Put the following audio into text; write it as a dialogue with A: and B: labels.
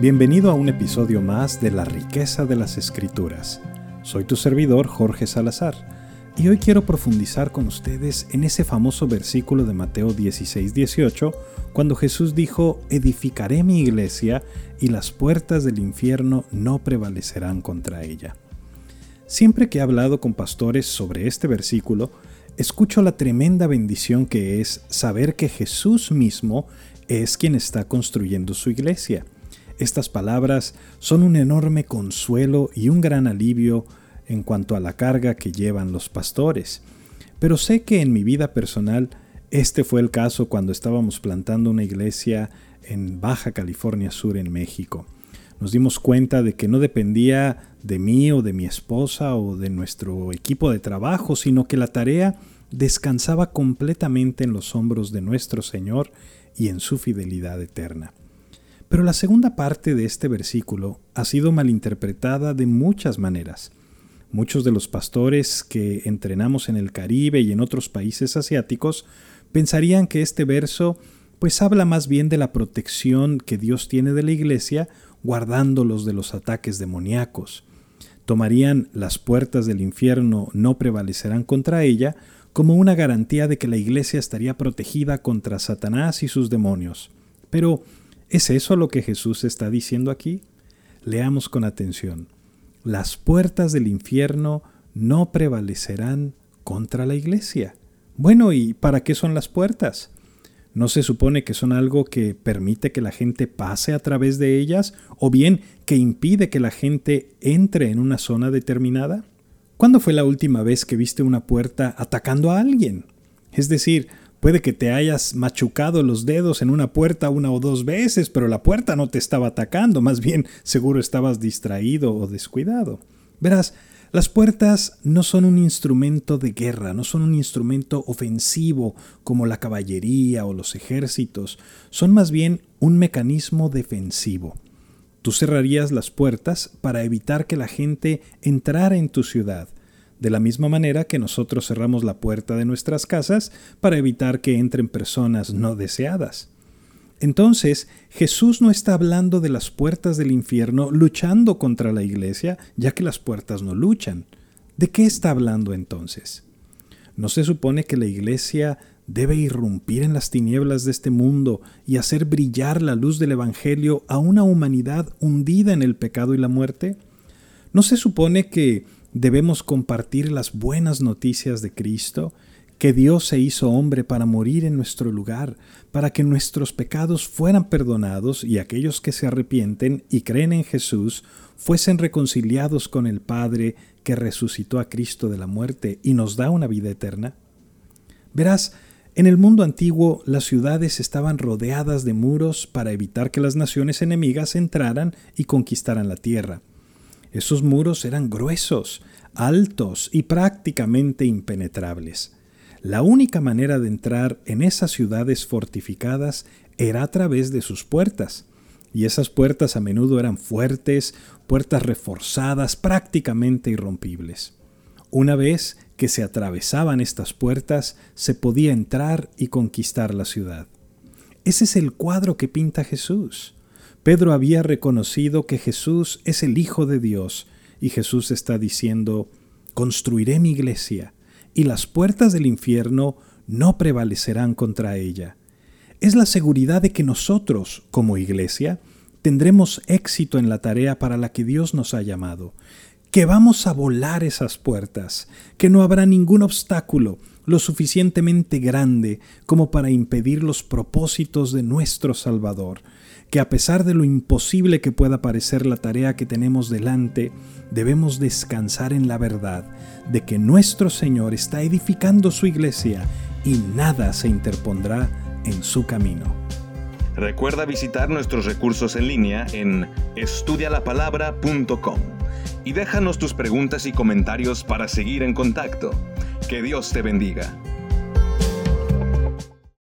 A: Bienvenido a un episodio más de La riqueza de las escrituras. Soy tu servidor Jorge Salazar y hoy quiero profundizar con ustedes en ese famoso versículo de Mateo 16-18 cuando Jesús dijo, edificaré mi iglesia y las puertas del infierno no prevalecerán contra ella. Siempre que he hablado con pastores sobre este versículo, escucho la tremenda bendición que es saber que Jesús mismo es quien está construyendo su iglesia estas palabras son un enorme consuelo y un gran alivio en cuanto a la carga que llevan los pastores. Pero sé que en mi vida personal este fue el caso cuando estábamos plantando una iglesia en Baja California Sur en México. Nos dimos cuenta de que no dependía de mí o de mi esposa o de nuestro equipo de trabajo, sino que la tarea descansaba completamente en los hombros de nuestro Señor y en su fidelidad eterna. Pero la segunda parte de este versículo ha sido malinterpretada de muchas maneras. Muchos de los pastores que entrenamos en el Caribe y en otros países asiáticos pensarían que este verso pues habla más bien de la protección que Dios tiene de la iglesia guardándolos de los ataques demoníacos. Tomarían las puertas del infierno no prevalecerán contra ella como una garantía de que la iglesia estaría protegida contra Satanás y sus demonios. Pero ¿Es eso lo que Jesús está diciendo aquí? Leamos con atención. Las puertas del infierno no prevalecerán contra la iglesia. Bueno, ¿y para qué son las puertas? ¿No se supone que son algo que permite que la gente pase a través de ellas o bien que impide que la gente entre en una zona determinada? ¿Cuándo fue la última vez que viste una puerta atacando a alguien? Es decir, Puede que te hayas machucado los dedos en una puerta una o dos veces, pero la puerta no te estaba atacando, más bien seguro estabas distraído o descuidado. Verás, las puertas no son un instrumento de guerra, no son un instrumento ofensivo como la caballería o los ejércitos, son más bien un mecanismo defensivo. Tú cerrarías las puertas para evitar que la gente entrara en tu ciudad, de la misma manera que nosotros cerramos la puerta de nuestras casas para evitar que entren personas no deseadas. Entonces, Jesús no está hablando de las puertas del infierno luchando contra la iglesia, ya que las puertas no luchan. ¿De qué está hablando entonces? ¿No se supone que la iglesia debe irrumpir en las tinieblas de este mundo y hacer brillar la luz del Evangelio a una humanidad hundida en el pecado y la muerte? ¿No se supone que debemos compartir las buenas noticias de Cristo, que Dios se hizo hombre para morir en nuestro lugar, para que nuestros pecados fueran perdonados y aquellos que se arrepienten y creen en Jesús fuesen reconciliados con el Padre que resucitó a Cristo de la muerte y nos da una vida eterna? Verás, en el mundo antiguo las ciudades estaban rodeadas de muros para evitar que las naciones enemigas entraran y conquistaran la tierra. Esos muros eran gruesos, altos y prácticamente impenetrables. La única manera de entrar en esas ciudades fortificadas era a través de sus puertas, y esas puertas a menudo eran fuertes, puertas reforzadas, prácticamente irrompibles. Una vez que se atravesaban estas puertas, se podía entrar y conquistar la ciudad. Ese es el cuadro que pinta Jesús. Pedro había reconocido que Jesús es el Hijo de Dios y Jesús está diciendo, construiré mi iglesia y las puertas del infierno no prevalecerán contra ella. Es la seguridad de que nosotros, como iglesia, tendremos éxito en la tarea para la que Dios nos ha llamado, que vamos a volar esas puertas, que no habrá ningún obstáculo lo suficientemente grande como para impedir los propósitos de nuestro Salvador, que a pesar de lo imposible que pueda parecer la tarea que tenemos delante, debemos descansar en la verdad de que nuestro Señor está edificando su iglesia y nada se interpondrá en su camino.
B: Recuerda visitar nuestros recursos en línea en estudialapalabra.com y déjanos tus preguntas y comentarios para seguir en contacto. Que Dios te bendiga.